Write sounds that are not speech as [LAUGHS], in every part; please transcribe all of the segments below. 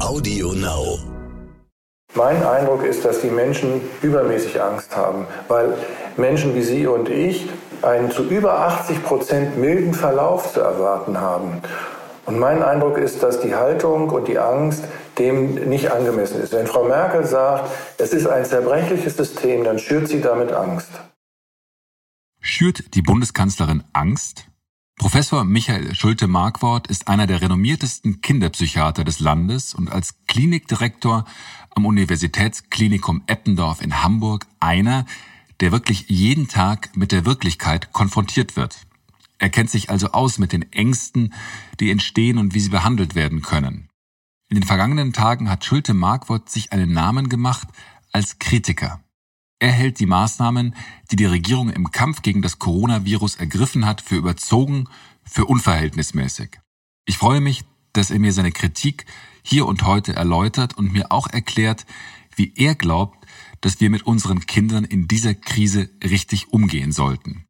Audio Now. Mein Eindruck ist, dass die Menschen übermäßig Angst haben, weil Menschen wie Sie und ich einen zu über 80 Prozent milden Verlauf zu erwarten haben. Und mein Eindruck ist, dass die Haltung und die Angst dem nicht angemessen ist. Wenn Frau Merkel sagt, es ist ein zerbrechliches System, dann schürt sie damit Angst. Schürt die Bundeskanzlerin Angst? Professor Michael Schulte-Markwort ist einer der renommiertesten Kinderpsychiater des Landes und als Klinikdirektor am Universitätsklinikum Eppendorf in Hamburg einer, der wirklich jeden Tag mit der Wirklichkeit konfrontiert wird. Er kennt sich also aus mit den Ängsten, die entstehen und wie sie behandelt werden können. In den vergangenen Tagen hat Schulte Markwort sich einen Namen gemacht als Kritiker. Er hält die Maßnahmen, die die Regierung im Kampf gegen das Coronavirus ergriffen hat, für überzogen, für unverhältnismäßig. Ich freue mich, dass er mir seine Kritik hier und heute erläutert und mir auch erklärt, wie er glaubt, dass wir mit unseren Kindern in dieser Krise richtig umgehen sollten.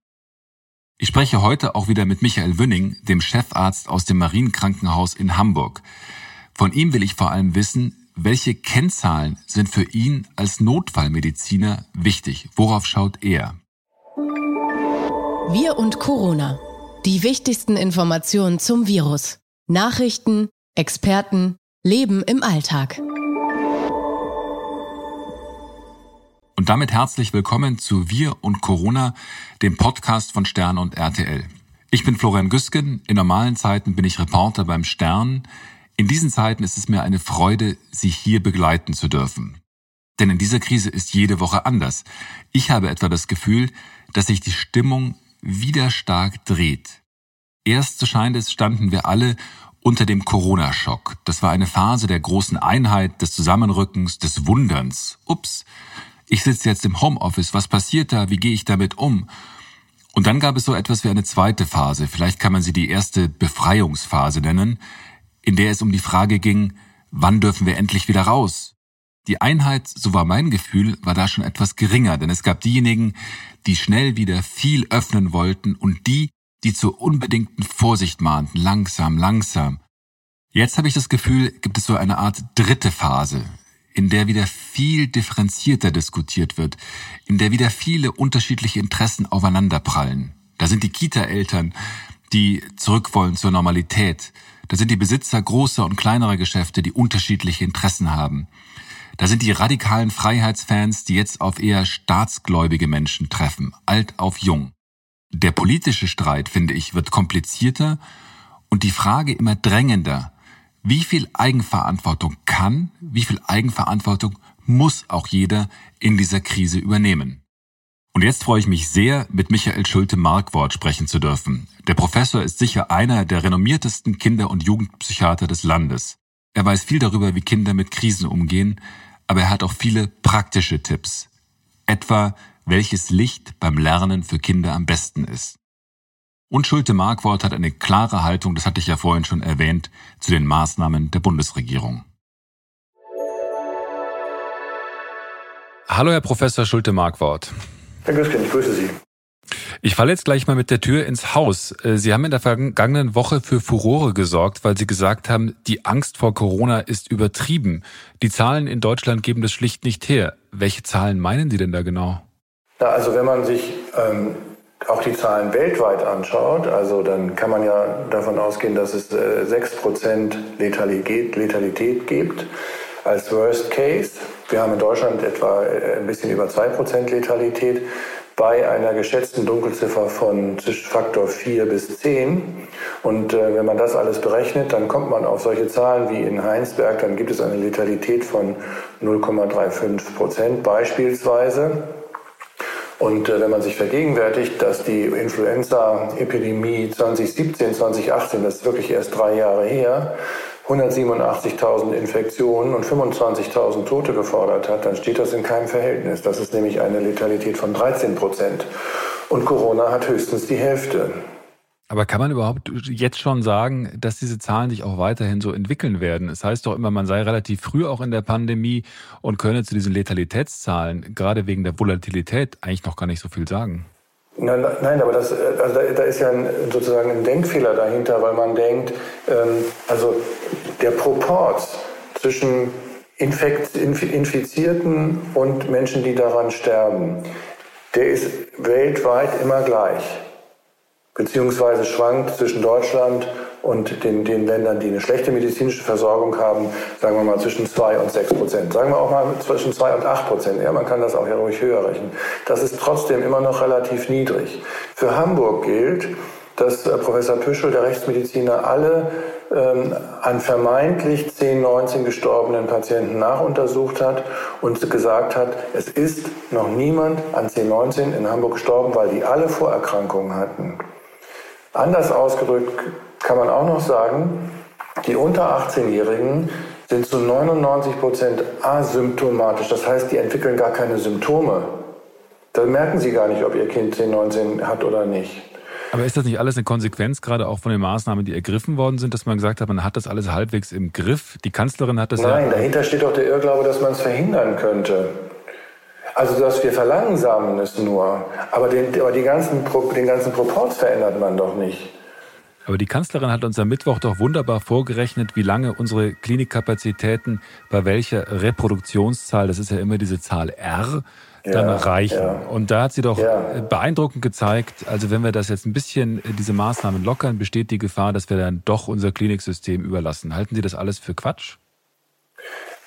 Ich spreche heute auch wieder mit Michael Wünning, dem Chefarzt aus dem Marienkrankenhaus in Hamburg. Von ihm will ich vor allem wissen, welche Kennzahlen sind für ihn als Notfallmediziner wichtig? Worauf schaut er? Wir und Corona. Die wichtigsten Informationen zum Virus. Nachrichten, Experten, Leben im Alltag. Und damit herzlich willkommen zu Wir und Corona, dem Podcast von Stern und RTL. Ich bin Florian Güsken. In normalen Zeiten bin ich Reporter beim Stern. In diesen Zeiten ist es mir eine Freude, Sie hier begleiten zu dürfen. Denn in dieser Krise ist jede Woche anders. Ich habe etwa das Gefühl, dass sich die Stimmung wieder stark dreht. Erst, so scheint es, standen wir alle unter dem Corona-Schock. Das war eine Phase der großen Einheit, des Zusammenrückens, des Wunderns. Ups, ich sitze jetzt im Homeoffice, was passiert da, wie gehe ich damit um? Und dann gab es so etwas wie eine zweite Phase, vielleicht kann man sie die erste Befreiungsphase nennen, in der es um die Frage ging, wann dürfen wir endlich wieder raus? Die Einheit, so war mein Gefühl, war da schon etwas geringer, denn es gab diejenigen, die schnell wieder viel öffnen wollten und die, die zur unbedingten Vorsicht mahnten, langsam, langsam. Jetzt habe ich das Gefühl, gibt es so eine Art dritte Phase, in der wieder viel differenzierter diskutiert wird, in der wieder viele unterschiedliche Interessen aufeinanderprallen. Da sind die Kita-Eltern, die zurück wollen zur Normalität. Da sind die Besitzer großer und kleinerer Geschäfte, die unterschiedliche Interessen haben. Da sind die radikalen Freiheitsfans, die jetzt auf eher staatsgläubige Menschen treffen, alt auf jung. Der politische Streit, finde ich, wird komplizierter und die Frage immer drängender. Wie viel Eigenverantwortung kann, wie viel Eigenverantwortung muss auch jeder in dieser Krise übernehmen? Und jetzt freue ich mich sehr, mit Michael Schulte-Markwort sprechen zu dürfen. Der Professor ist sicher einer der renommiertesten Kinder- und Jugendpsychiater des Landes. Er weiß viel darüber, wie Kinder mit Krisen umgehen, aber er hat auch viele praktische Tipps. Etwa, welches Licht beim Lernen für Kinder am besten ist. Und Schulte Markwort hat eine klare Haltung, das hatte ich ja vorhin schon erwähnt, zu den Maßnahmen der Bundesregierung. Hallo, Herr Professor Schulte Markwort. Herr Güsken, ich grüße Sie. Ich falle jetzt gleich mal mit der Tür ins Haus. Äh, Sie haben in der vergangenen Woche für Furore gesorgt, weil Sie gesagt haben, die Angst vor Corona ist übertrieben. Die Zahlen in Deutschland geben das schlicht nicht her. Welche Zahlen meinen Sie denn da genau? Ja, also wenn man sich ähm, auch die Zahlen weltweit anschaut, also dann kann man ja davon ausgehen, dass es äh, 6% Letalität, Letalität gibt als Worst Case. Wir haben in Deutschland etwa äh, ein bisschen über 2% Letalität bei einer geschätzten Dunkelziffer von Faktor 4 bis 10. Und äh, wenn man das alles berechnet, dann kommt man auf solche Zahlen wie in Heinsberg, dann gibt es eine Letalität von 0,35 Prozent beispielsweise. Und äh, wenn man sich vergegenwärtigt, dass die Influenza-Epidemie 2017, 2018, das ist wirklich erst drei Jahre her, 187.000 Infektionen und 25.000 Tote gefordert hat, dann steht das in keinem Verhältnis. Das ist nämlich eine Letalität von 13 Prozent. Und Corona hat höchstens die Hälfte. Aber kann man überhaupt jetzt schon sagen, dass diese Zahlen sich auch weiterhin so entwickeln werden? Es heißt doch immer, man sei relativ früh auch in der Pandemie und könne zu diesen Letalitätszahlen, gerade wegen der Volatilität, eigentlich noch gar nicht so viel sagen. Nein, nein, aber das, also da, da, ist ja ein, sozusagen ein Denkfehler dahinter, weil man denkt, ähm, also der Proport zwischen Infekt, Infizierten und Menschen, die daran sterben, der ist weltweit immer gleich, beziehungsweise schwankt zwischen Deutschland und den, den Ländern, die eine schlechte medizinische Versorgung haben, sagen wir mal zwischen 2 und 6 Prozent. Sagen wir auch mal zwischen 2 und 8 Prozent. Ja, man kann das auch ja ruhig höher rechnen. Das ist trotzdem immer noch relativ niedrig. Für Hamburg gilt, dass äh, Professor Püschel, der Rechtsmediziner, alle ähm, an vermeintlich 10, 19 gestorbenen Patienten nachuntersucht hat und gesagt hat, es ist noch niemand an 10, 19 in Hamburg gestorben, weil die alle Vorerkrankungen hatten. Anders ausgedrückt kann man auch noch sagen, die unter 18-Jährigen sind zu 99 Prozent asymptomatisch. Das heißt, die entwickeln gar keine Symptome. Da merken sie gar nicht, ob ihr Kind 10, 19 hat oder nicht. Aber ist das nicht alles eine Konsequenz, gerade auch von den Maßnahmen, die ergriffen worden sind, dass man gesagt hat, man hat das alles halbwegs im Griff? Die Kanzlerin hat das Nein, ja dahinter steht doch der Irrglaube, dass man es verhindern könnte. Also, dass wir verlangsamen es nur. Aber den, aber die ganzen, den ganzen Proports verändert man doch nicht. Aber die Kanzlerin hat uns am Mittwoch doch wunderbar vorgerechnet, wie lange unsere Klinikkapazitäten bei welcher Reproduktionszahl, das ist ja immer diese Zahl R, dann ja, reichen. Ja. Und da hat sie doch ja. beeindruckend gezeigt, also wenn wir das jetzt ein bisschen, äh, diese Maßnahmen lockern, besteht die Gefahr, dass wir dann doch unser Kliniksystem überlassen. Halten Sie das alles für Quatsch?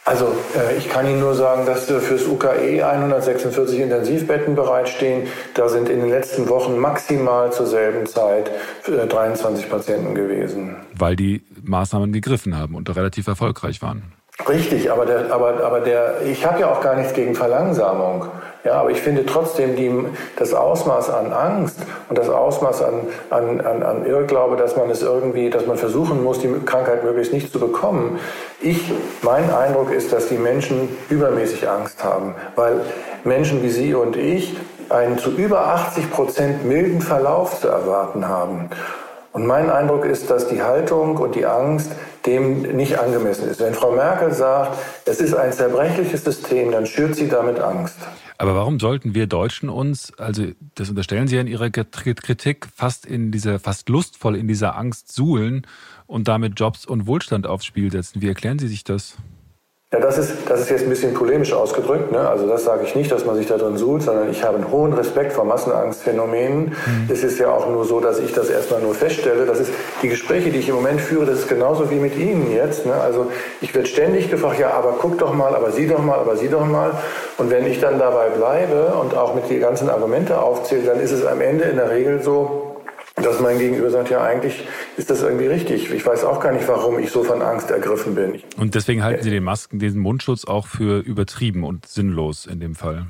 Also äh, ich kann Ihnen nur sagen, dass fürs UKE 146 Intensivbetten bereitstehen. Da sind in den letzten Wochen maximal zur selben Zeit 23 äh, Patienten gewesen. Weil die Maßnahmen gegriffen haben und relativ erfolgreich waren. Richtig, aber, der, aber, aber der, ich habe ja auch gar nichts gegen Verlangsamung. Ja, aber ich finde trotzdem die, das Ausmaß an Angst und das Ausmaß an, an, an, an Irrglaube, dass man es irgendwie, dass man versuchen muss, die Krankheit möglichst nicht zu bekommen. Ich, mein Eindruck ist, dass die Menschen übermäßig Angst haben, weil Menschen wie Sie und ich einen zu über 80 Prozent milden Verlauf zu erwarten haben. Und mein Eindruck ist, dass die Haltung und die Angst dem nicht angemessen ist. Wenn Frau Merkel sagt, es ist ein zerbrechliches System, dann schürt sie damit Angst. Aber warum sollten wir Deutschen uns, also das unterstellen Sie ja in Ihrer Kritik, fast in dieser, fast lustvoll in dieser Angst suhlen und damit Jobs und Wohlstand aufs Spiel setzen? Wie erklären Sie sich das? Ja, das ist, das ist jetzt ein bisschen polemisch ausgedrückt. Ne? Also das sage ich nicht, dass man sich da drin suhlt, sondern ich habe einen hohen Respekt vor Massenangstphänomenen. Mhm. Es ist ja auch nur so, dass ich das erstmal nur feststelle. Das ist die Gespräche, die ich im Moment führe, das ist genauso wie mit Ihnen jetzt. Ne? Also ich werde ständig gefragt, ja, aber guck doch mal, aber sieh doch mal, aber sieh doch mal. Und wenn ich dann dabei bleibe und auch mit den ganzen Argumente aufzähle, dann ist es am Ende in der Regel so, dass mein Gegenüber sagt, ja, eigentlich ist das irgendwie richtig. Ich weiß auch gar nicht, warum ich so von Angst ergriffen bin. Und deswegen halten Sie den Masken, diesen Mundschutz auch für übertrieben und sinnlos in dem Fall?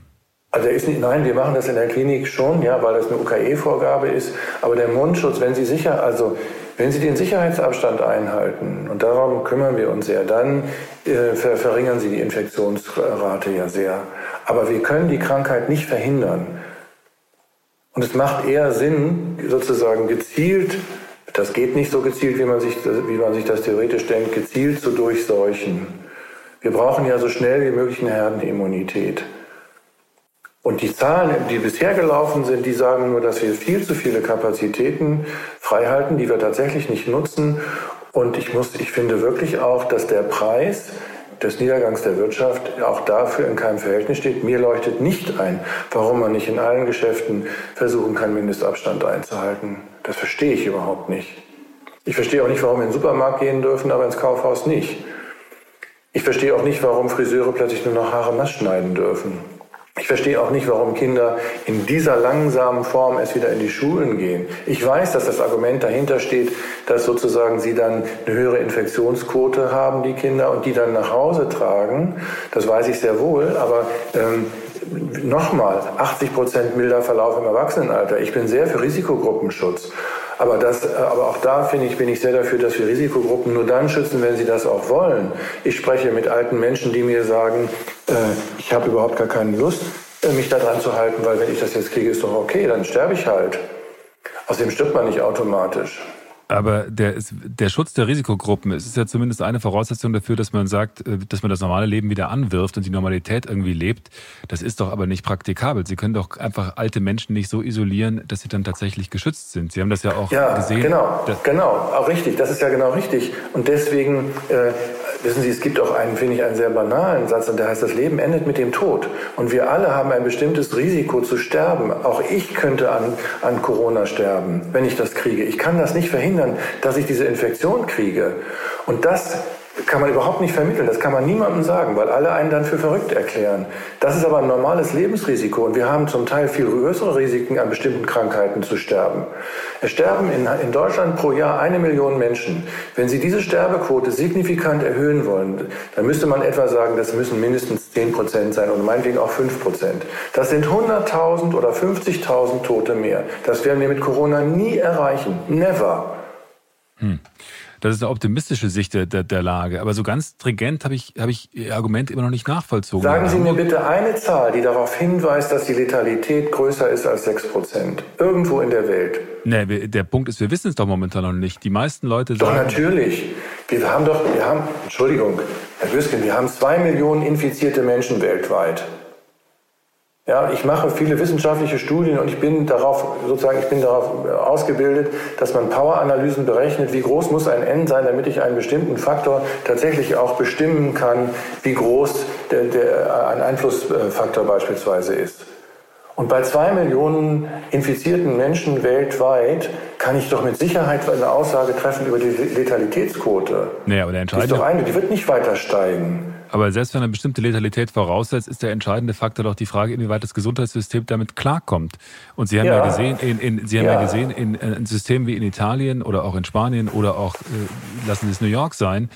Also ist nicht, nein, wir machen das in der Klinik schon, ja, weil das eine UKE-Vorgabe ist. Aber der Mundschutz, wenn Sie sicher, also wenn Sie den Sicherheitsabstand einhalten, und darum kümmern wir uns sehr, dann äh, ver verringern Sie die Infektionsrate ja sehr. Aber wir können die Krankheit nicht verhindern. Und es macht eher Sinn, sozusagen gezielt, das geht nicht so gezielt, wie man sich, wie man sich das theoretisch denkt, gezielt zu durchseuchen. Wir brauchen ja so schnell wie möglich eine Herdenimmunität. Und die Zahlen, die bisher gelaufen sind, die sagen nur, dass wir viel zu viele Kapazitäten freihalten, die wir tatsächlich nicht nutzen. Und ich muss, ich finde wirklich auch, dass der Preis des Niedergangs der Wirtschaft auch dafür in keinem Verhältnis steht. Mir leuchtet nicht ein, warum man nicht in allen Geschäften versuchen kann, Mindestabstand einzuhalten. Das verstehe ich überhaupt nicht. Ich verstehe auch nicht, warum wir in den Supermarkt gehen dürfen, aber ins Kaufhaus nicht. Ich verstehe auch nicht, warum Friseure plötzlich nur noch Haare nass schneiden dürfen. Ich verstehe auch nicht, warum Kinder in dieser langsamen Form erst wieder in die Schulen gehen. Ich weiß, dass das Argument dahinter steht, dass sozusagen sie dann eine höhere Infektionsquote haben, die Kinder, und die dann nach Hause tragen. Das weiß ich sehr wohl, aber ähm, nochmal, 80 Prozent milder Verlauf im Erwachsenenalter. Ich bin sehr für Risikogruppenschutz. Aber, das, aber auch da finde ich, bin ich sehr dafür, dass wir Risikogruppen nur dann schützen, wenn sie das auch wollen. Ich spreche mit alten Menschen, die mir sagen, äh, ich habe überhaupt gar keine Lust, äh, mich da dran zu halten, weil wenn ich das jetzt kriege, ist doch okay, dann sterbe ich halt. Außerdem stirbt man nicht automatisch. Aber der, der Schutz der Risikogruppen ist ja zumindest eine Voraussetzung dafür, dass man sagt, äh, dass man das normale Leben wieder anwirft und die Normalität irgendwie lebt. Das ist doch aber nicht praktikabel. Sie können doch einfach alte Menschen nicht so isolieren, dass sie dann tatsächlich geschützt sind. Sie haben das ja auch ja, gesehen. Genau, genau, auch richtig. Das ist ja genau richtig. Und deswegen äh, Wissen Sie, es gibt auch einen, finde ich, einen sehr banalen Satz, und der heißt, das Leben endet mit dem Tod. Und wir alle haben ein bestimmtes Risiko zu sterben. Auch ich könnte an, an Corona sterben, wenn ich das kriege. Ich kann das nicht verhindern, dass ich diese Infektion kriege. Und das kann man überhaupt nicht vermitteln. Das kann man niemandem sagen, weil alle einen dann für verrückt erklären. Das ist aber ein normales Lebensrisiko und wir haben zum Teil viel größere Risiken, an bestimmten Krankheiten zu sterben. Es sterben in, in Deutschland pro Jahr eine Million Menschen. Wenn Sie diese Sterbequote signifikant erhöhen wollen, dann müsste man etwa sagen, das müssen mindestens 10 Prozent sein oder meinetwegen auch 5 Prozent. Das sind 100.000 oder 50.000 Tote mehr. Das werden wir mit Corona nie erreichen. Never. Hm. Das ist eine optimistische Sicht der, der, der Lage. Aber so ganz stringent habe ich, hab ich Ihr Argument immer noch nicht nachvollzogen. Sagen Sie mir bitte eine Zahl, die darauf hinweist, dass die Letalität größer ist als 6 Prozent. Irgendwo in der Welt. Nee, der Punkt ist, wir wissen es doch momentan noch nicht. Die meisten Leute sagen... Doch, natürlich. Wir haben doch, wir haben, Entschuldigung, Herr Büsken, wir haben zwei Millionen infizierte Menschen weltweit. Ja, ich mache viele wissenschaftliche Studien und ich bin darauf sozusagen, ich bin darauf ausgebildet, dass man Poweranalysen berechnet, wie groß muss ein N sein, damit ich einen bestimmten Faktor tatsächlich auch bestimmen kann, wie groß der, der, ein Einflussfaktor beispielsweise ist. Und bei zwei Millionen infizierten Menschen weltweit kann ich doch mit Sicherheit eine Aussage treffen über die Letalitätsquote. Nee, aber der entscheidende... Die ist doch eine, die wird nicht weiter steigen. Aber selbst wenn eine bestimmte Letalität voraussetzt, ist der entscheidende Faktor doch die Frage, inwieweit das Gesundheitssystem damit klarkommt. Und Sie haben ja, ja gesehen, in, in, Sie haben ja, ja gesehen, in, in Systemen wie in Italien oder auch in Spanien oder auch, äh, lassen Sie es New York sein,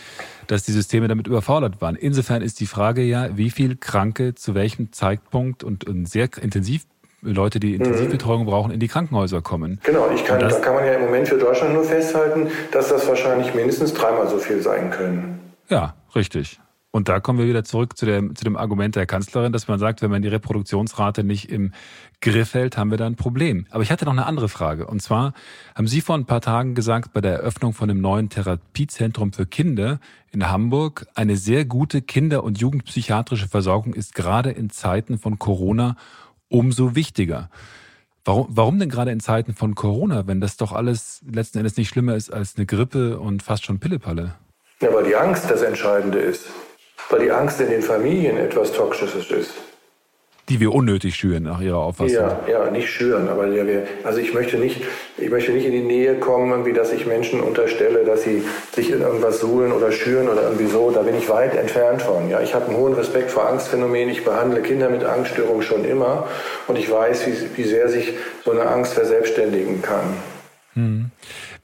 dass die Systeme damit überfordert waren. Insofern ist die Frage ja, wie viel Kranke zu welchem Zeitpunkt und, und sehr intensiv Leute, die Intensivbetreuung mhm. brauchen, in die Krankenhäuser kommen. Genau, ich kann, da kann man ja im Moment für Deutschland nur festhalten, dass das wahrscheinlich mindestens dreimal so viel sein können. Ja, richtig. Und da kommen wir wieder zurück zu, der, zu dem Argument der Kanzlerin, dass man sagt, wenn man die Reproduktionsrate nicht im Griff hält, haben wir da ein Problem. Aber ich hatte noch eine andere Frage. Und zwar haben Sie vor ein paar Tagen gesagt, bei der Eröffnung von dem neuen Therapiezentrum für Kinder in Hamburg, eine sehr gute Kinder- und Jugendpsychiatrische Versorgung ist gerade in Zeiten von Corona umso wichtiger. Warum, warum denn gerade in Zeiten von Corona, wenn das doch alles letzten Endes nicht schlimmer ist als eine Grippe und fast schon Pillepalle? Ja, weil die Angst das Entscheidende ist weil die Angst in den Familien etwas Toxisches ist. Die wir unnötig schüren, nach Ihrer Auffassung. Ja, ja, nicht schüren, aber der wir, also ich möchte nicht, ich möchte nicht in die Nähe kommen, wie dass ich Menschen unterstelle, dass sie sich in irgendwas suhlen oder schüren oder irgendwie so. Da bin ich weit entfernt von. Ja, ich habe einen hohen Respekt vor Angstphänomenen. Ich behandle Kinder mit Angststörungen schon immer und ich weiß, wie, wie sehr sich so eine Angst verselbstständigen kann. Hm.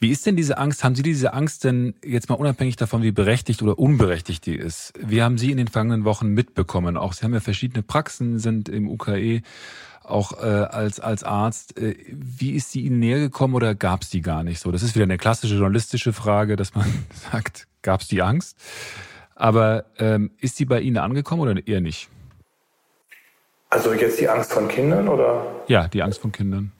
Wie ist denn diese Angst? Haben Sie diese Angst denn jetzt mal unabhängig davon, wie berechtigt oder unberechtigt die ist? Wie haben Sie in den vergangenen Wochen mitbekommen? Auch Sie haben ja verschiedene Praxen, sind im UKE auch äh, als, als Arzt. Äh, wie ist sie Ihnen näher gekommen oder gab es die gar nicht so? Das ist wieder eine klassische journalistische Frage, dass man [LAUGHS] sagt, gab es die Angst? Aber ähm, ist sie bei Ihnen angekommen oder eher nicht? Also jetzt die Angst von Kindern oder? Ja, die Angst von Kindern.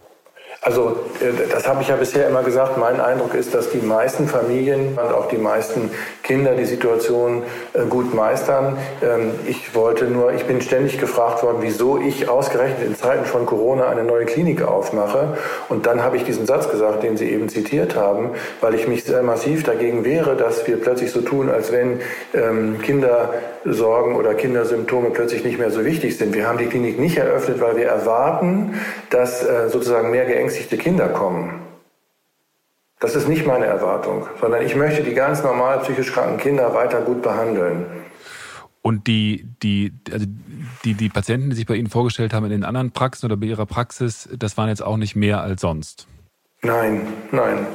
Also äh, das habe ich ja bisher immer gesagt. Mein Eindruck ist, dass die meisten Familien und auch die meisten Kinder die Situation äh, gut meistern. Ähm, ich wollte nur, ich bin ständig gefragt worden, wieso ich ausgerechnet in Zeiten von Corona eine neue Klinik aufmache. Und dann habe ich diesen Satz gesagt, den Sie eben zitiert haben, weil ich mich sehr massiv dagegen wehre, dass wir plötzlich so tun, als wenn ähm, Kindersorgen oder Kindersymptome plötzlich nicht mehr so wichtig sind. Wir haben die Klinik nicht eröffnet, weil wir erwarten, dass äh, sozusagen mehr geängstigt verängstigte Kinder kommen. Das ist nicht meine Erwartung, sondern ich möchte die ganz normal psychisch kranken Kinder weiter gut behandeln. Und die, die, also die, die Patienten, die sich bei Ihnen vorgestellt haben in den anderen Praxen oder bei Ihrer Praxis, das waren jetzt auch nicht mehr als sonst? Nein, nein.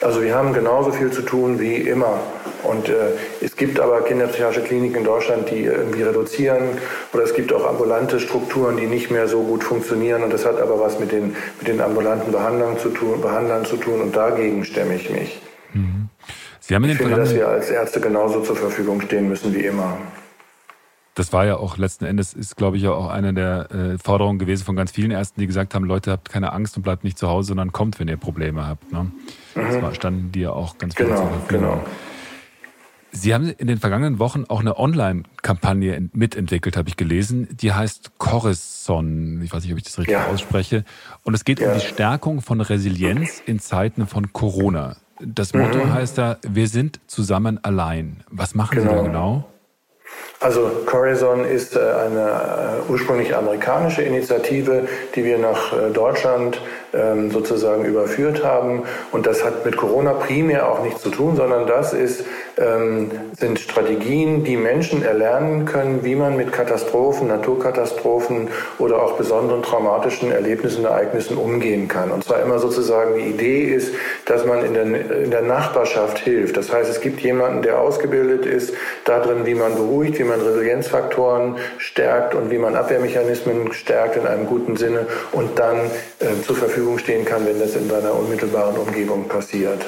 Also wir haben genauso viel zu tun wie immer. Und äh, es gibt aber kinderpsychiatrische Kliniken in Deutschland, die irgendwie reduzieren. Oder es gibt auch ambulante Strukturen, die nicht mehr so gut funktionieren. Und das hat aber was mit den, mit den ambulanten Behandlern zu tun, Behandlern zu tun. Und dagegen stemme ich mich. Mhm. Sie haben in ich finde, dass wir als Ärzte genauso zur Verfügung stehen müssen wie immer das war ja auch letzten Endes, ist glaube ich ja auch eine der äh, Forderungen gewesen von ganz vielen Ärzten, die gesagt haben, Leute, habt keine Angst und bleibt nicht zu Hause, sondern kommt, wenn ihr Probleme habt. Ne? Mhm. Das war, standen die ja auch ganz genau, Verfügung. Genau. Sie haben in den vergangenen Wochen auch eine Online-Kampagne mitentwickelt, habe ich gelesen. Die heißt Corison. Ich weiß nicht, ob ich das richtig ja. ausspreche. Und es geht ja. um die Stärkung von Resilienz in Zeiten von Corona. Das Motto mhm. heißt da, wir sind zusammen allein. Was machen genau. Sie da genau? Also Corazon ist äh, eine äh, ursprünglich amerikanische Initiative, die wir nach äh, Deutschland ähm, sozusagen überführt haben. Und das hat mit Corona primär auch nichts zu tun, sondern das ist, ähm, sind Strategien, die Menschen erlernen können, wie man mit Katastrophen, Naturkatastrophen oder auch besonderen traumatischen Erlebnissen, Ereignissen umgehen kann. Und zwar immer sozusagen die Idee ist, dass man in der, in der Nachbarschaft hilft. Das heißt, es gibt jemanden, der ausgebildet ist darin, wie man beruhigt, wie man Resilienzfaktoren stärkt und wie man Abwehrmechanismen stärkt in einem guten Sinne und dann äh, zur Verfügung stehen kann, wenn das in seiner unmittelbaren Umgebung passiert.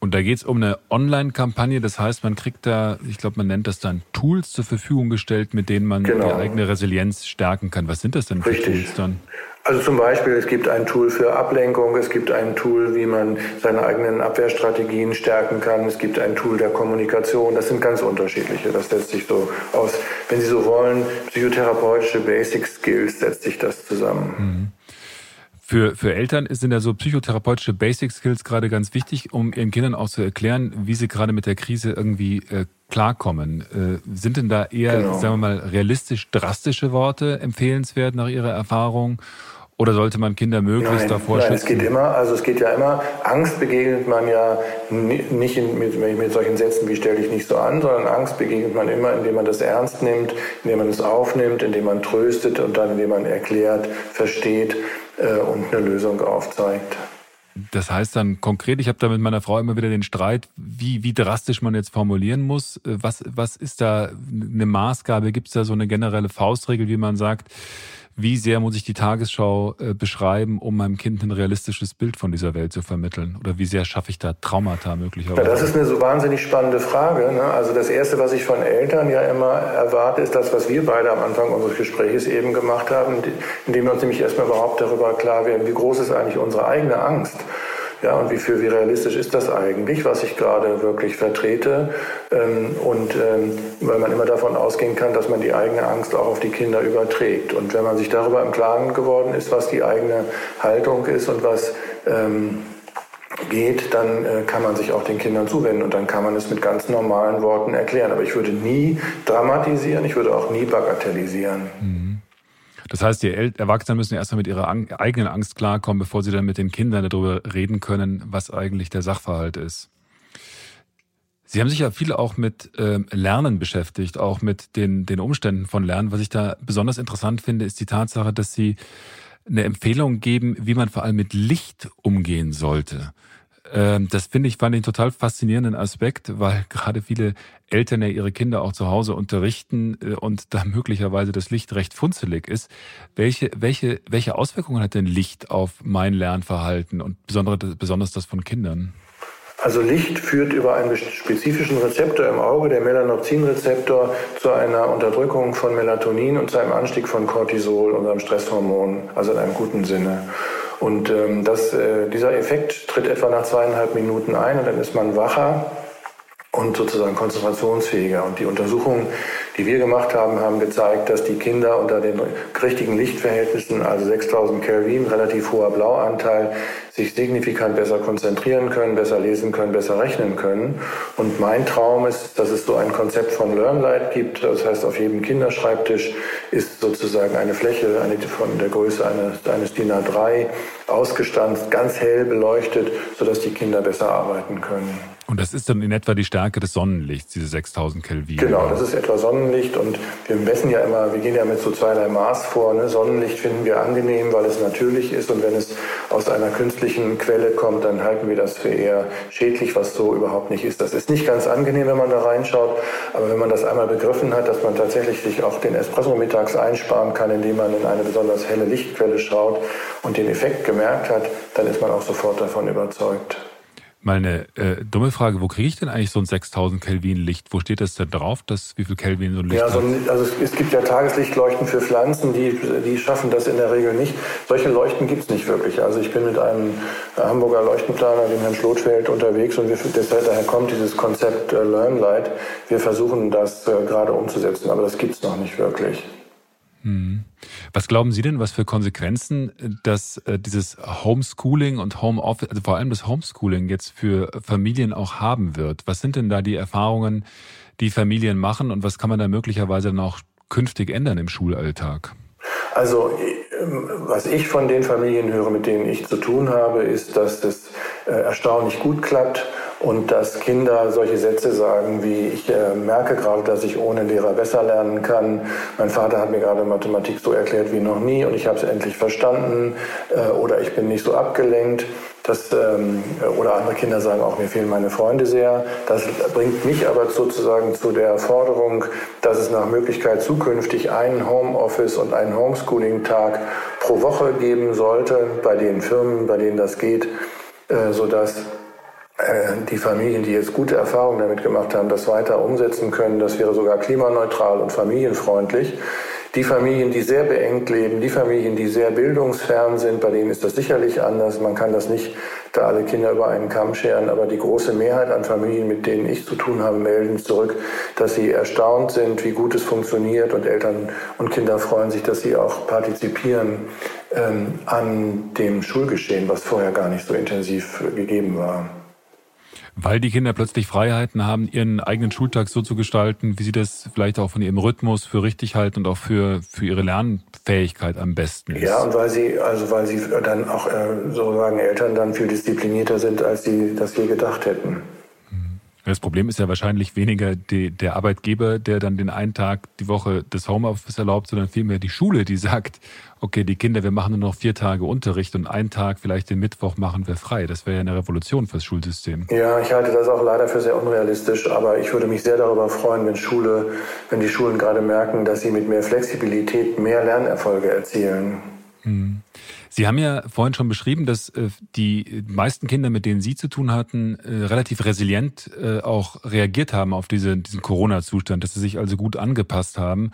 Und da geht es um eine Online-Kampagne, das heißt, man kriegt da, ich glaube, man nennt das dann Tools zur Verfügung gestellt, mit denen man genau. die eigene Resilienz stärken kann. Was sind das denn für Richtig. Tools dann? Also zum Beispiel, es gibt ein Tool für Ablenkung, es gibt ein Tool, wie man seine eigenen Abwehrstrategien stärken kann, es gibt ein Tool der Kommunikation, das sind ganz unterschiedliche. Das setzt sich so aus, wenn Sie so wollen, psychotherapeutische Basic Skills setzt sich das zusammen. Mhm. Für, für Eltern sind ja so psychotherapeutische Basic Skills gerade ganz wichtig, um ihren Kindern auch zu erklären, wie sie gerade mit der Krise irgendwie äh, klarkommen. Äh, sind denn da eher, genau. sagen wir mal, realistisch drastische Worte empfehlenswert nach Ihrer Erfahrung? Oder sollte man Kinder möglichst nein, davor nein, schützen? es geht immer, also es geht ja immer, Angst begegnet man ja nicht in, mit, mit solchen Sätzen wie stell dich nicht so an, sondern Angst begegnet man immer, indem man das ernst nimmt, indem man es aufnimmt, indem man tröstet und dann indem man erklärt, versteht, und eine Lösung aufzeigt. Das heißt dann konkret, ich habe da mit meiner Frau immer wieder den Streit, wie, wie drastisch man jetzt formulieren muss. Äh, was, was ist da eine Maßgabe? Gibt es da so eine generelle Faustregel, wie man sagt, wie sehr muss ich die Tagesschau äh, beschreiben, um meinem Kind ein realistisches Bild von dieser Welt zu vermitteln? Oder wie sehr schaffe ich da Traumata möglicherweise? Ja, das ist eine so wahnsinnig spannende Frage. Ne? Also das Erste, was ich von Eltern ja immer erwarte, ist das, was wir beide am Anfang unseres Gesprächs eben gemacht haben, indem wir uns nämlich erstmal überhaupt darüber klar werden, wie groß ist eigentlich unsere eigene Angst. Ja, und wie viel, wie realistisch ist das eigentlich, was ich gerade wirklich vertrete? Ähm, und ähm, weil man immer davon ausgehen kann, dass man die eigene Angst auch auf die Kinder überträgt. Und wenn man sich darüber im Klaren geworden ist, was die eigene Haltung ist und was ähm, geht, dann äh, kann man sich auch den Kindern zuwenden und dann kann man es mit ganz normalen Worten erklären. Aber ich würde nie dramatisieren, ich würde auch nie bagatellisieren. Mhm. Das heißt, die Erwachsenen müssen erstmal mit ihrer eigenen Angst klarkommen, bevor sie dann mit den Kindern darüber reden können, was eigentlich der Sachverhalt ist. Sie haben sich ja viel auch mit ähm, Lernen beschäftigt, auch mit den, den Umständen von Lernen. Was ich da besonders interessant finde, ist die Tatsache, dass Sie eine Empfehlung geben, wie man vor allem mit Licht umgehen sollte. Ähm, das finde ich, fand ich einen total faszinierenden Aspekt, weil gerade viele Eltern ja ihre Kinder auch zu Hause unterrichten äh, und da möglicherweise das Licht recht funzelig ist. Welche, welche, welche Auswirkungen hat denn Licht auf mein Lernverhalten und besonders das von Kindern? Also Licht führt über einen spezifischen Rezeptor im Auge, der Melanopsin-Rezeptor, zu einer Unterdrückung von Melatonin und zu einem Anstieg von Cortisol, unserem Stresshormon, also in einem guten Sinne. Und ähm, das, äh, dieser Effekt tritt etwa nach zweieinhalb Minuten ein und dann ist man wacher und sozusagen konzentrationsfähiger. Und die Untersuchungen, die wir gemacht haben, haben gezeigt, dass die Kinder unter den richtigen Lichtverhältnissen, also 6000 Kelvin, relativ hoher Blauanteil, sich signifikant besser konzentrieren können, besser lesen können, besser rechnen können. Und mein Traum ist, dass es so ein Konzept von LearnLight gibt. Das heißt, auf jedem Kinderschreibtisch ist sozusagen eine Fläche eine von der Größe eines, eines DIN A3 ausgestanzt, ganz hell beleuchtet, sodass die Kinder besser arbeiten können. Und das ist dann in etwa die Stärke des Sonnenlichts, diese 6000 Kelvin. Genau, das ist etwa Sonnenlicht und wir messen ja immer, wir gehen ja mit so zweierlei Maß vor. Ne? Sonnenlicht finden wir angenehm, weil es natürlich ist und wenn es aus einer künstlichen Quelle kommt, dann halten wir das für eher schädlich, was so überhaupt nicht ist. Das ist nicht ganz angenehm, wenn man da reinschaut, aber wenn man das einmal begriffen hat, dass man tatsächlich sich auch den Espresso mittags einsparen kann, indem man in eine besonders helle Lichtquelle schaut und den Effekt gemerkt hat, dann ist man auch sofort davon überzeugt. Mal eine äh, dumme Frage, wo kriege ich denn eigentlich so ein 6000 Kelvin Licht? Wo steht das denn drauf, dass, wie viel Kelvin so ein Licht ja, so ein, also es, es, gibt ja Tageslichtleuchten für Pflanzen, die, die schaffen das in der Regel nicht. Solche Leuchten gibt es nicht wirklich. Also ich bin mit einem Hamburger Leuchtenplaner, dem Herrn Schlotfeld, unterwegs und wir, deshalb, daher kommt dieses Konzept äh, LearnLight. Wir versuchen das äh, gerade umzusetzen, aber das gibt es noch nicht wirklich. Hm. Was glauben Sie denn, was für Konsequenzen äh, dass äh, dieses Homeschooling und Homeoffice, also vor allem das Homeschooling jetzt für Familien auch haben wird? Was sind denn da die Erfahrungen, die Familien machen und was kann man da möglicherweise auch künftig ändern im Schulalltag? Also was ich von den Familien höre, mit denen ich zu tun habe, ist, dass das äh, erstaunlich gut klappt und dass Kinder solche Sätze sagen wie, ich äh, merke gerade, dass ich ohne Lehrer besser lernen kann. Mein Vater hat mir gerade Mathematik so erklärt wie noch nie und ich habe es endlich verstanden äh, oder ich bin nicht so abgelenkt. Das, ähm, oder andere Kinder sagen auch, mir fehlen meine Freunde sehr. Das bringt mich aber sozusagen zu der Forderung, dass es nach Möglichkeit zukünftig einen Homeoffice und einen Homeschooling-Tag pro Woche geben sollte bei den Firmen, bei denen das geht, äh, sodass äh, die Familien, die jetzt gute Erfahrungen damit gemacht haben, das weiter umsetzen können. Das wäre sogar klimaneutral und familienfreundlich. Die Familien, die sehr beengt leben, die Familien, die sehr bildungsfern sind, bei denen ist das sicherlich anders. Man kann das nicht da alle Kinder über einen Kamm scheren, aber die große Mehrheit an Familien, mit denen ich zu tun habe, melden zurück, dass sie erstaunt sind, wie gut es funktioniert und Eltern und Kinder freuen sich, dass sie auch partizipieren ähm, an dem Schulgeschehen, was vorher gar nicht so intensiv gegeben war. Weil die Kinder plötzlich Freiheiten haben, ihren eigenen Schultag so zu gestalten, wie sie das vielleicht auch von ihrem Rhythmus für richtig halten und auch für, für ihre Lernfähigkeit am besten ist. Ja, und weil sie, also weil sie dann auch äh, sozusagen Eltern dann viel disziplinierter sind, als sie das je gedacht hätten. Das Problem ist ja wahrscheinlich weniger die, der Arbeitgeber, der dann den einen Tag die Woche das Homeoffice erlaubt, sondern vielmehr die Schule, die sagt, okay, die Kinder, wir machen nur noch vier Tage Unterricht und einen Tag, vielleicht den Mittwoch, machen wir frei. Das wäre ja eine Revolution fürs Schulsystem. Ja, ich halte das auch leider für sehr unrealistisch, aber ich würde mich sehr darüber freuen, wenn Schule, wenn die Schulen gerade merken, dass sie mit mehr Flexibilität mehr Lernerfolge erzielen. Hm. Sie haben ja vorhin schon beschrieben, dass äh, die meisten Kinder, mit denen Sie zu tun hatten, äh, relativ resilient äh, auch reagiert haben auf diese, diesen Corona-Zustand, dass sie sich also gut angepasst haben.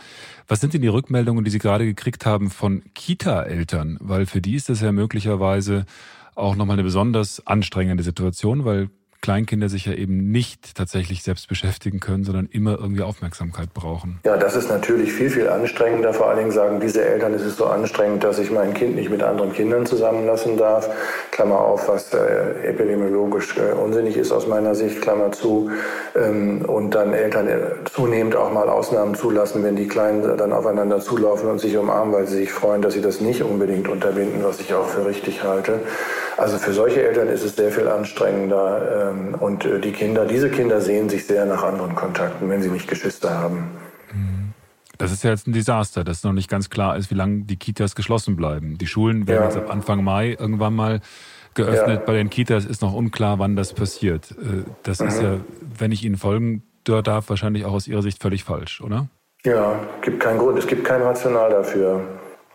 Was sind denn die Rückmeldungen, die Sie gerade gekriegt haben von Kita-Eltern? Weil für die ist das ja möglicherweise auch nochmal eine besonders anstrengende Situation, weil Kleinkinder sich ja eben nicht tatsächlich selbst beschäftigen können, sondern immer irgendwie Aufmerksamkeit brauchen. Ja, das ist natürlich viel, viel anstrengender. Vor allen Dingen sagen diese Eltern, es ist so anstrengend, dass ich mein Kind nicht mit anderen Kindern zusammenlassen darf. Klammer auf, was äh, epidemiologisch äh, unsinnig ist aus meiner Sicht, Klammer zu. Ähm, und dann Eltern äh, zunehmend auch mal Ausnahmen zulassen, wenn die Kleinen dann aufeinander zulaufen und sich umarmen, weil sie sich freuen, dass sie das nicht unbedingt unterbinden, was ich auch für richtig halte. Also für solche Eltern ist es sehr viel anstrengender. Ähm, und äh, die Kinder, diese Kinder sehen sich sehr nach anderen Kontakten, wenn sie nicht Geschwister haben. Mhm. Das ist ja jetzt ein Desaster, dass noch nicht ganz klar ist, wie lange die Kitas geschlossen bleiben. Die Schulen werden ja. jetzt ab Anfang Mai irgendwann mal geöffnet. Ja. Bei den Kitas ist noch unklar, wann das passiert. Äh, das mhm. ist ja, wenn ich Ihnen folgen darf, wahrscheinlich auch aus Ihrer Sicht völlig falsch, oder? Ja, gibt keinen Grund, es gibt kein Rational dafür.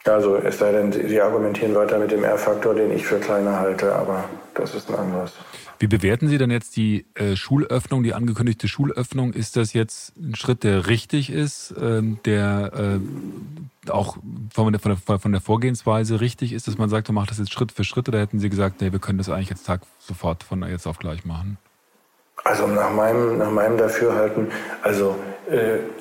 Also es sei denn, Sie argumentieren weiter mit dem R-Faktor, den ich für kleiner halte, aber das ist ein anderes. Wie bewerten Sie denn jetzt die äh, Schulöffnung, die angekündigte Schulöffnung? Ist das jetzt ein Schritt, der richtig ist, ähm, der äh, auch von der, von, der, von der Vorgehensweise richtig ist, dass man sagt, man macht das jetzt Schritt für Schritt? Oder hätten Sie gesagt, nee, wir können das eigentlich jetzt Tag sofort von jetzt auf gleich machen? Also nach meinem, nach meinem Dafürhalten, also äh,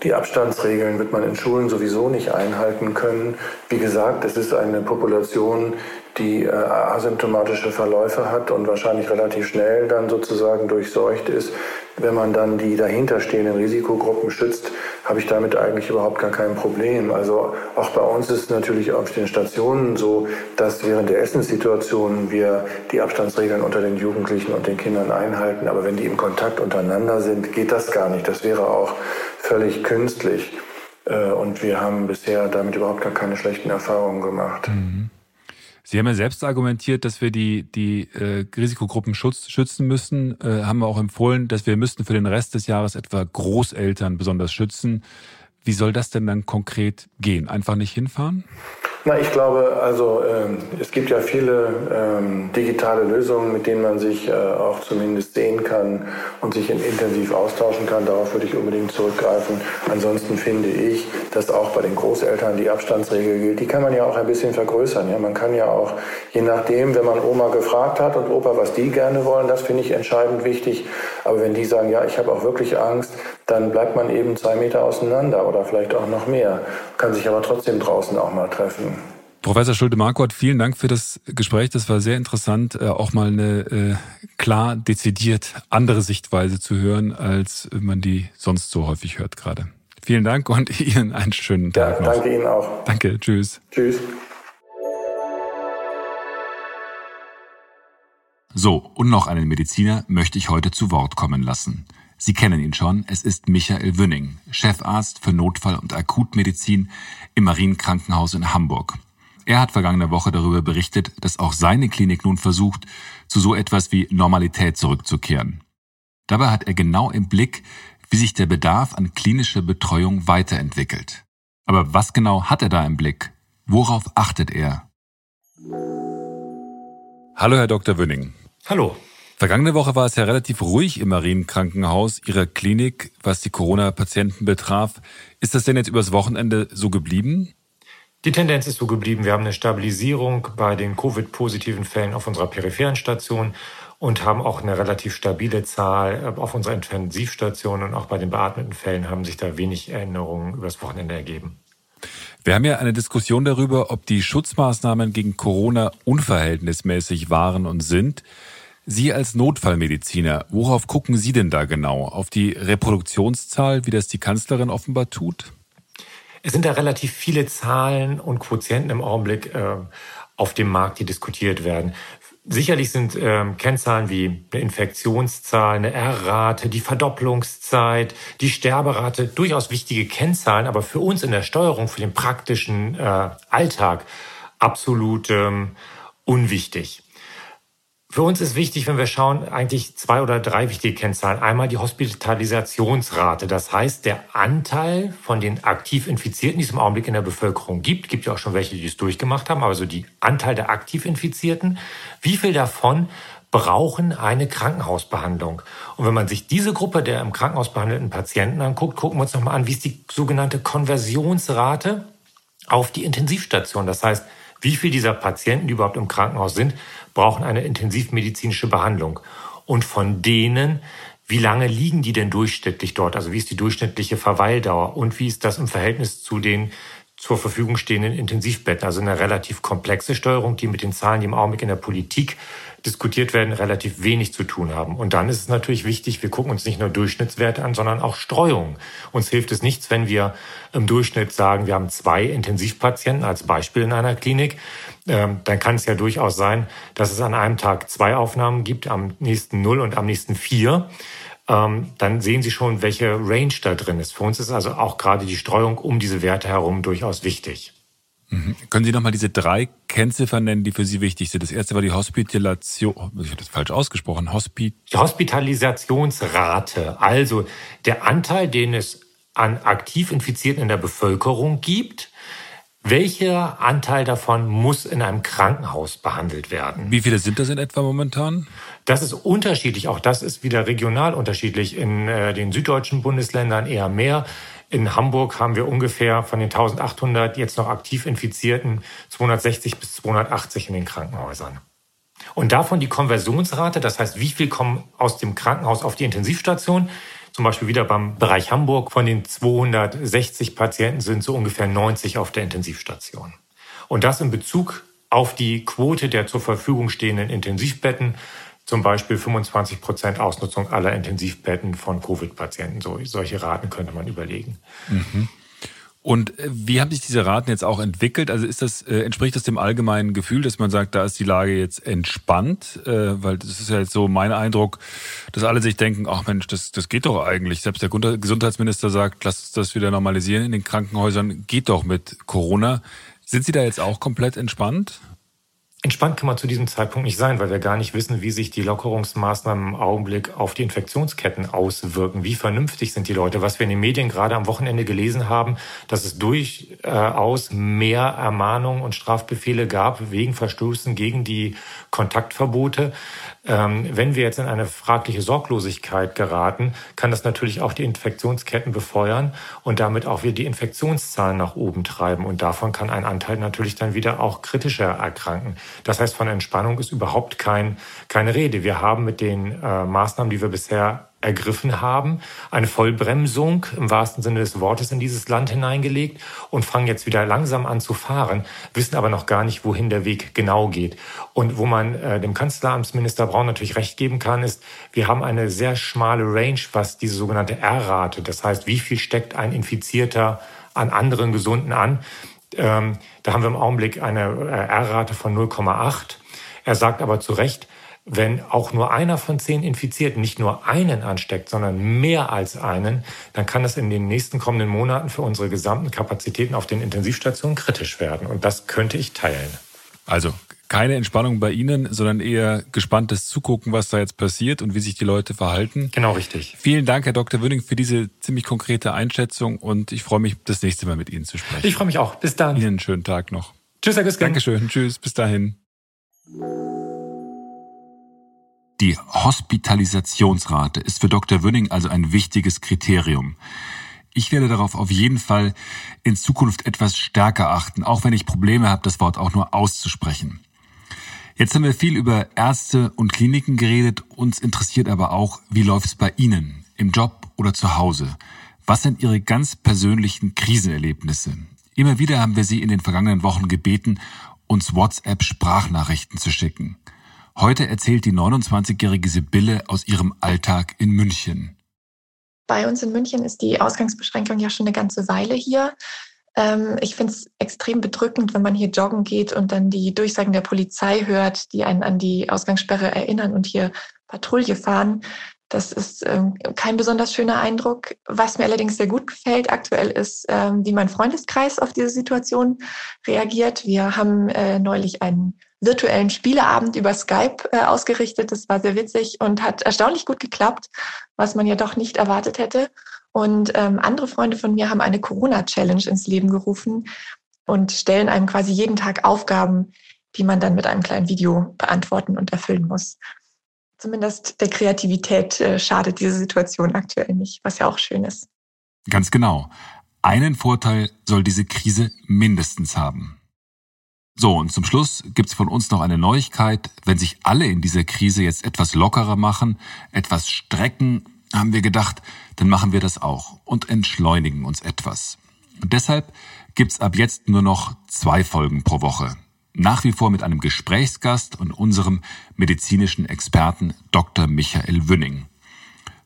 die Abstandsregeln wird man in Schulen sowieso nicht einhalten können. Wie gesagt, es ist eine Population, die äh, asymptomatische Verläufe hat und wahrscheinlich relativ schnell dann sozusagen durchseucht ist. Wenn man dann die dahinterstehenden Risikogruppen schützt, habe ich damit eigentlich überhaupt gar kein Problem. Also auch bei uns ist es natürlich auf den Stationen so, dass während der Essenssituation wir die Abstandsregeln unter den Jugendlichen und den Kindern einhalten. Aber wenn die im Kontakt untereinander sind, geht das gar nicht. Das wäre auch völlig künstlich. Äh, und wir haben bisher damit überhaupt gar keine schlechten Erfahrungen gemacht. Mhm. Sie haben ja selbst argumentiert, dass wir die, die äh, Risikogruppen schutz, schützen müssen. Äh, haben wir auch empfohlen, dass wir müssten für den Rest des Jahres etwa Großeltern besonders schützen. Wie soll das denn dann konkret gehen? Einfach nicht hinfahren? Na, ich glaube, also ähm, es gibt ja viele ähm, digitale Lösungen, mit denen man sich äh, auch zumindest sehen kann und sich intensiv austauschen kann. Darauf würde ich unbedingt zurückgreifen. Ansonsten finde ich, dass auch bei den Großeltern die Abstandsregel gilt. Die kann man ja auch ein bisschen vergrößern. Ja? Man kann ja auch, je nachdem, wenn man Oma gefragt hat und Opa, was die gerne wollen, das finde ich entscheidend wichtig. Aber wenn die sagen, ja, ich habe auch wirklich Angst, dann bleibt man eben zwei Meter auseinander oder vielleicht auch noch mehr, kann sich aber trotzdem draußen auch mal treffen. Professor Schulte-Marquardt, vielen Dank für das Gespräch. Das war sehr interessant, äh, auch mal eine äh, klar dezidiert andere Sichtweise zu hören, als man die sonst so häufig hört gerade. Vielen Dank und [LAUGHS] Ihnen einen schönen Tag ja, noch. Danke Ihnen auch. Danke, tschüss. Tschüss. So, und noch einen Mediziner möchte ich heute zu Wort kommen lassen. Sie kennen ihn schon, es ist Michael Wünning, Chefarzt für Notfall- und Akutmedizin im Marienkrankenhaus in Hamburg. Er hat vergangene Woche darüber berichtet, dass auch seine Klinik nun versucht, zu so etwas wie Normalität zurückzukehren. Dabei hat er genau im Blick, wie sich der Bedarf an klinischer Betreuung weiterentwickelt. Aber was genau hat er da im Blick? Worauf achtet er? Hallo, Herr Dr. Wünning. Hallo. Vergangene Woche war es ja relativ ruhig im Marienkrankenhaus Ihrer Klinik, was die Corona-Patienten betraf. Ist das denn jetzt übers Wochenende so geblieben? Die Tendenz ist so geblieben. Wir haben eine Stabilisierung bei den Covid-positiven Fällen auf unserer peripheren Station und haben auch eine relativ stabile Zahl auf unserer Intensivstation und auch bei den beatmeten Fällen haben sich da wenig Änderungen übers Wochenende ergeben. Wir haben ja eine Diskussion darüber, ob die Schutzmaßnahmen gegen Corona unverhältnismäßig waren und sind. Sie als Notfallmediziner, worauf gucken Sie denn da genau? Auf die Reproduktionszahl, wie das die Kanzlerin offenbar tut? Es sind da relativ viele Zahlen und Quotienten im Augenblick äh, auf dem Markt, die diskutiert werden. Sicherlich sind ähm, Kennzahlen wie eine Infektionszahl, eine R-Rate, die Verdopplungszeit, die Sterberate durchaus wichtige Kennzahlen, aber für uns in der Steuerung, für den praktischen äh, Alltag absolut ähm, unwichtig. Für uns ist wichtig, wenn wir schauen, eigentlich zwei oder drei wichtige Kennzahlen. Einmal die Hospitalisationsrate, das heißt der Anteil von den aktiv Infizierten, die es im Augenblick in der Bevölkerung gibt. Gibt ja auch schon welche, die es durchgemacht haben, aber so die Anteil der aktiv Infizierten. Wie viel davon brauchen eine Krankenhausbehandlung. Und wenn man sich diese Gruppe der im Krankenhaus behandelten Patienten anguckt, gucken wir uns nochmal an, wie ist die sogenannte Konversionsrate auf die Intensivstation. Das heißt, wie viel dieser Patienten, die überhaupt im Krankenhaus sind, brauchen eine intensivmedizinische Behandlung. Und von denen, wie lange liegen die denn durchschnittlich dort? Also wie ist die durchschnittliche Verweildauer? Und wie ist das im Verhältnis zu den zur Verfügung stehenden Intensivbetten? Also eine relativ komplexe Steuerung, die mit den Zahlen, die im Augenblick in der Politik diskutiert werden, relativ wenig zu tun haben. Und dann ist es natürlich wichtig, wir gucken uns nicht nur Durchschnittswerte an, sondern auch Streuungen. Uns hilft es nichts, wenn wir im Durchschnitt sagen, wir haben zwei Intensivpatienten als Beispiel in einer Klinik. Ähm, dann kann es ja durchaus sein, dass es an einem Tag zwei Aufnahmen gibt, am nächsten null und am nächsten vier. Ähm, dann sehen Sie schon, welche Range da drin ist. Für uns ist also auch gerade die Streuung um diese Werte herum durchaus wichtig. Mhm. Können Sie nochmal diese drei Kennziffern nennen, die für Sie wichtig sind? Das erste war die Hospitalisation, ich habe das falsch ausgesprochen, Hospi die Hospitalisationsrate, also der Anteil, den es an aktiv Infizierten in der Bevölkerung gibt. Welcher Anteil davon muss in einem Krankenhaus behandelt werden? Wie viele sind das in etwa momentan? Das ist unterschiedlich. Auch das ist wieder regional unterschiedlich. In äh, den süddeutschen Bundesländern eher mehr. In Hamburg haben wir ungefähr von den 1800 jetzt noch aktiv Infizierten 260 bis 280 in den Krankenhäusern. Und davon die Konversionsrate, das heißt, wie viel kommen aus dem Krankenhaus auf die Intensivstation? Zum Beispiel wieder beim Bereich Hamburg. Von den 260 Patienten sind so ungefähr 90 auf der Intensivstation. Und das in Bezug auf die Quote der zur Verfügung stehenden Intensivbetten zum Beispiel 25 Prozent Ausnutzung aller Intensivbetten von Covid-Patienten. So, solche Raten könnte man überlegen. Mhm. Und äh, wie haben sich diese Raten jetzt auch entwickelt? Also ist das, äh, entspricht das dem allgemeinen Gefühl, dass man sagt, da ist die Lage jetzt entspannt? Äh, weil das ist ja jetzt so mein Eindruck, dass alle sich denken, ach Mensch, das, das geht doch eigentlich. Selbst der Gesundheitsminister sagt, lasst uns das wieder normalisieren in den Krankenhäusern, geht doch mit Corona. Sind Sie da jetzt auch komplett entspannt? Entspannt kann man zu diesem Zeitpunkt nicht sein, weil wir gar nicht wissen, wie sich die Lockerungsmaßnahmen im Augenblick auf die Infektionsketten auswirken. Wie vernünftig sind die Leute? Was wir in den Medien gerade am Wochenende gelesen haben, dass es durchaus mehr Ermahnungen und Strafbefehle gab wegen Verstößen gegen die Kontaktverbote. Ähm, wenn wir jetzt in eine fragliche Sorglosigkeit geraten, kann das natürlich auch die Infektionsketten befeuern und damit auch wieder die Infektionszahlen nach oben treiben. Und davon kann ein Anteil natürlich dann wieder auch kritischer erkranken. Das heißt, von Entspannung ist überhaupt kein, keine Rede. Wir haben mit den äh, Maßnahmen, die wir bisher ergriffen haben, eine Vollbremsung im wahrsten Sinne des Wortes in dieses Land hineingelegt und fangen jetzt wieder langsam an zu fahren, wissen aber noch gar nicht, wohin der Weg genau geht. Und wo man äh, dem Kanzleramtsminister Braun natürlich recht geben kann, ist, wir haben eine sehr schmale Range, was diese sogenannte R-Rate, das heißt, wie viel steckt ein Infizierter an anderen Gesunden an. Ähm, da haben wir im Augenblick eine äh, R-Rate von 0,8. Er sagt aber zu Recht, wenn auch nur einer von zehn Infizierten nicht nur einen ansteckt, sondern mehr als einen, dann kann es in den nächsten kommenden Monaten für unsere gesamten Kapazitäten auf den Intensivstationen kritisch werden. Und das könnte ich teilen. Also keine Entspannung bei Ihnen, sondern eher gespanntes Zugucken, was da jetzt passiert und wie sich die Leute verhalten. Genau richtig. Vielen Dank, Herr Dr. Wünning, für diese ziemlich konkrete Einschätzung und ich freue mich, das nächste Mal mit Ihnen zu sprechen. Ich freue mich auch. Bis dann. Ihnen einen schönen Tag noch. Tschüss, Herr Güsken. Dankeschön. Tschüss. Bis dahin. Die Hospitalisationsrate ist für Dr. Wünning also ein wichtiges Kriterium. Ich werde darauf auf jeden Fall in Zukunft etwas stärker achten, auch wenn ich Probleme habe, das Wort auch nur auszusprechen. Jetzt haben wir viel über Ärzte und Kliniken geredet. Uns interessiert aber auch, wie läuft es bei Ihnen, im Job oder zu Hause? Was sind Ihre ganz persönlichen Krisenerlebnisse? Immer wieder haben wir Sie in den vergangenen Wochen gebeten, uns WhatsApp-Sprachnachrichten zu schicken. Heute erzählt die 29-jährige Sibylle aus ihrem Alltag in München. Bei uns in München ist die Ausgangsbeschränkung ja schon eine ganze Weile hier. Ähm, ich finde es extrem bedrückend, wenn man hier joggen geht und dann die Durchsagen der Polizei hört, die einen an die Ausgangssperre erinnern und hier Patrouille fahren. Das ist ähm, kein besonders schöner Eindruck. Was mir allerdings sehr gut gefällt aktuell ist, ähm, wie mein Freundeskreis auf diese Situation reagiert. Wir haben äh, neulich einen virtuellen Spieleabend über Skype äh, ausgerichtet. Das war sehr witzig und hat erstaunlich gut geklappt, was man ja doch nicht erwartet hätte. Und ähm, andere Freunde von mir haben eine Corona-Challenge ins Leben gerufen und stellen einem quasi jeden Tag Aufgaben, die man dann mit einem kleinen Video beantworten und erfüllen muss zumindest der Kreativität äh, schadet diese Situation aktuell nicht, was ja auch schön ist. Ganz genau. Einen Vorteil soll diese Krise mindestens haben. So, und zum Schluss gibt's von uns noch eine Neuigkeit. Wenn sich alle in dieser Krise jetzt etwas lockerer machen, etwas strecken, haben wir gedacht, dann machen wir das auch und entschleunigen uns etwas. Und deshalb gibt's ab jetzt nur noch zwei Folgen pro Woche nach wie vor mit einem Gesprächsgast und unserem medizinischen Experten Dr. Michael Wünning.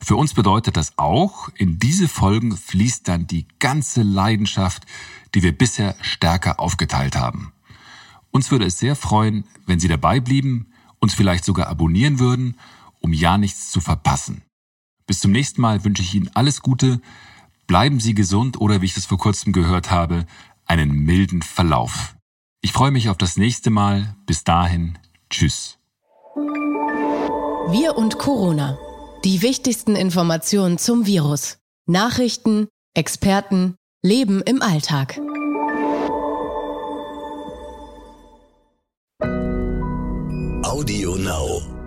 Für uns bedeutet das auch, in diese Folgen fließt dann die ganze Leidenschaft, die wir bisher stärker aufgeteilt haben. Uns würde es sehr freuen, wenn Sie dabei blieben, uns vielleicht sogar abonnieren würden, um ja nichts zu verpassen. Bis zum nächsten Mal wünsche ich Ihnen alles Gute, bleiben Sie gesund oder, wie ich das vor kurzem gehört habe, einen milden Verlauf. Ich freue mich auf das nächste Mal. Bis dahin, tschüss. Wir und Corona. Die wichtigsten Informationen zum Virus. Nachrichten, Experten, Leben im Alltag. Audio Now.